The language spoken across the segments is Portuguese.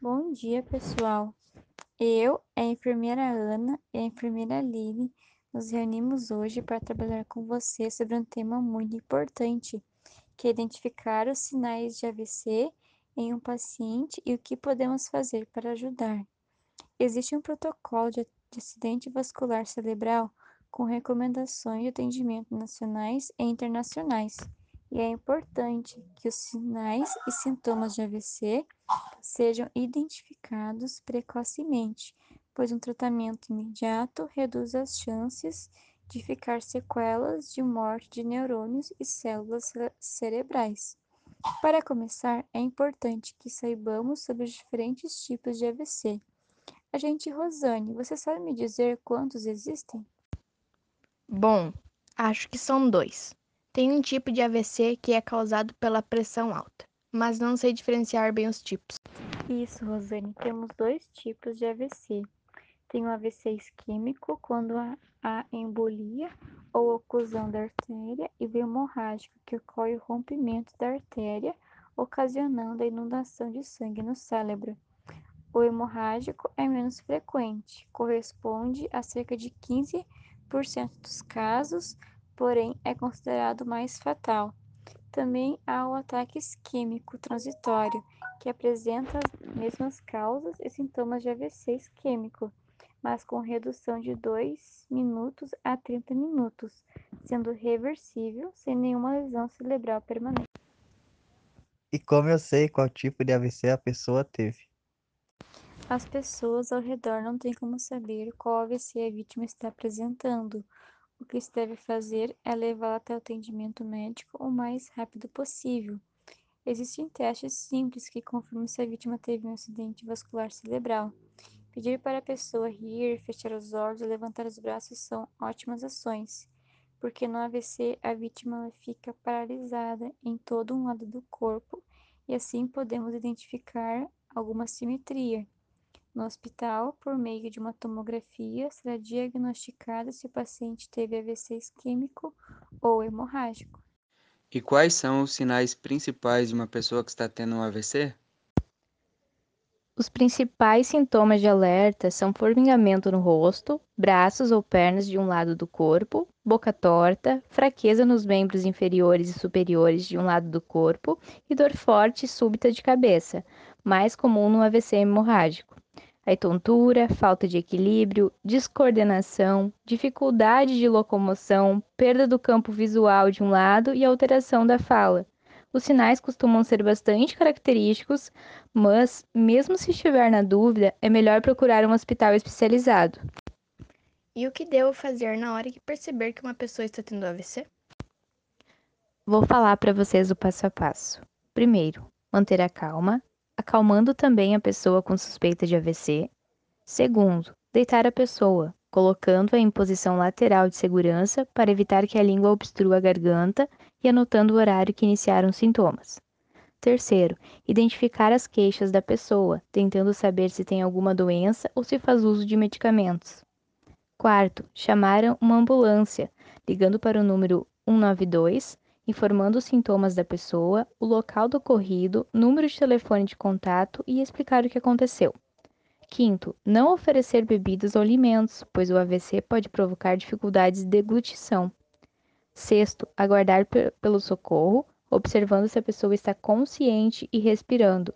Bom dia, pessoal. Eu, a enfermeira Ana e a enfermeira Lili nos reunimos hoje para trabalhar com você sobre um tema muito importante, que é identificar os sinais de AVC em um paciente e o que podemos fazer para ajudar. Existe um protocolo de acidente vascular cerebral com recomendações de atendimento nacionais e internacionais, e é importante que os sinais e sintomas de AVC sejam identificados precocemente, pois um tratamento imediato reduz as chances de ficar sequelas de morte de neurônios e células cerebrais. Para começar, é importante que saibamos sobre os diferentes tipos de AVC. Agente Rosane, você sabe me dizer quantos existem? Bom, acho que são dois. Tem um tipo de AVC que é causado pela pressão alta, mas não sei diferenciar bem os tipos. Isso, Rosane, temos dois tipos de AVC. Tem o AVC isquêmico, quando há embolia ou oclusão da artéria, e o hemorrágico, que ocorre o rompimento da artéria, ocasionando a inundação de sangue no cérebro. O hemorrágico é menos frequente, corresponde a cerca de 15% dos casos, porém é considerado mais fatal. Também há o ataque isquêmico transitório, que apresenta as mesmas causas e sintomas de AVC isquêmico, mas com redução de 2 minutos a 30 minutos, sendo reversível sem nenhuma lesão cerebral permanente. E como eu sei qual tipo de AVC a pessoa teve? As pessoas ao redor não têm como saber qual AVC a vítima está apresentando. O que se deve fazer é levá-la até o atendimento médico o mais rápido possível. Existem testes simples que confirmam se a vítima teve um acidente vascular cerebral. Pedir para a pessoa rir, fechar os olhos e levantar os braços são ótimas ações, porque no AVC a vítima fica paralisada em todo um lado do corpo e assim podemos identificar alguma simetria. No hospital, por meio de uma tomografia, será diagnosticado se o paciente teve AVC isquêmico ou hemorrágico. E quais são os sinais principais de uma pessoa que está tendo um AVC? Os principais sintomas de alerta são formigamento no rosto, braços ou pernas de um lado do corpo, boca torta, fraqueza nos membros inferiores e superiores de um lado do corpo e dor forte e súbita de cabeça, mais comum no AVC hemorrágico aí tontura, falta de equilíbrio, descoordenação, dificuldade de locomoção, perda do campo visual de um lado e alteração da fala. Os sinais costumam ser bastante característicos, mas, mesmo se estiver na dúvida, é melhor procurar um hospital especializado. E o que devo fazer na hora que perceber que uma pessoa está tendo AVC? Vou falar para vocês o passo a passo. Primeiro, manter a calma, acalmando também a pessoa com suspeita de AVC. Segundo, deitar a pessoa, colocando-a em posição lateral de segurança para evitar que a língua obstrua a garganta e anotando o horário que iniciaram os sintomas. Terceiro, identificar as queixas da pessoa, tentando saber se tem alguma doença ou se faz uso de medicamentos. Quarto, chamar uma ambulância, ligando para o número 192 informando os sintomas da pessoa, o local do ocorrido, número de telefone de contato e explicar o que aconteceu. Quinto, não oferecer bebidas ou alimentos, pois o AVC pode provocar dificuldades de deglutição. Sexto, aguardar pelo socorro, observando se a pessoa está consciente e respirando.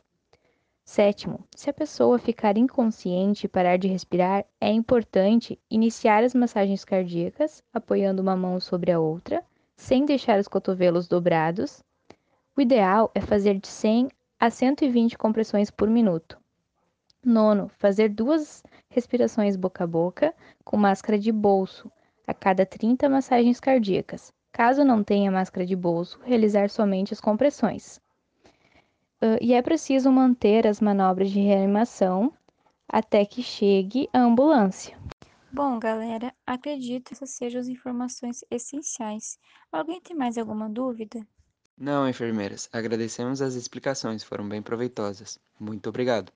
Sétimo, se a pessoa ficar inconsciente e parar de respirar, é importante iniciar as massagens cardíacas, apoiando uma mão sobre a outra, sem deixar os cotovelos dobrados. O ideal é fazer de 100 a 120 compressões por minuto. Nono, fazer duas respirações boca a boca com máscara de bolso a cada 30 massagens cardíacas. Caso não tenha máscara de bolso, realizar somente as compressões. Uh, e é preciso manter as manobras de reanimação até que chegue a ambulância. Bom, galera, acredito que essas sejam as informações essenciais. Alguém tem mais alguma dúvida? Não, enfermeiras. Agradecemos as explicações, foram bem proveitosas. Muito obrigado.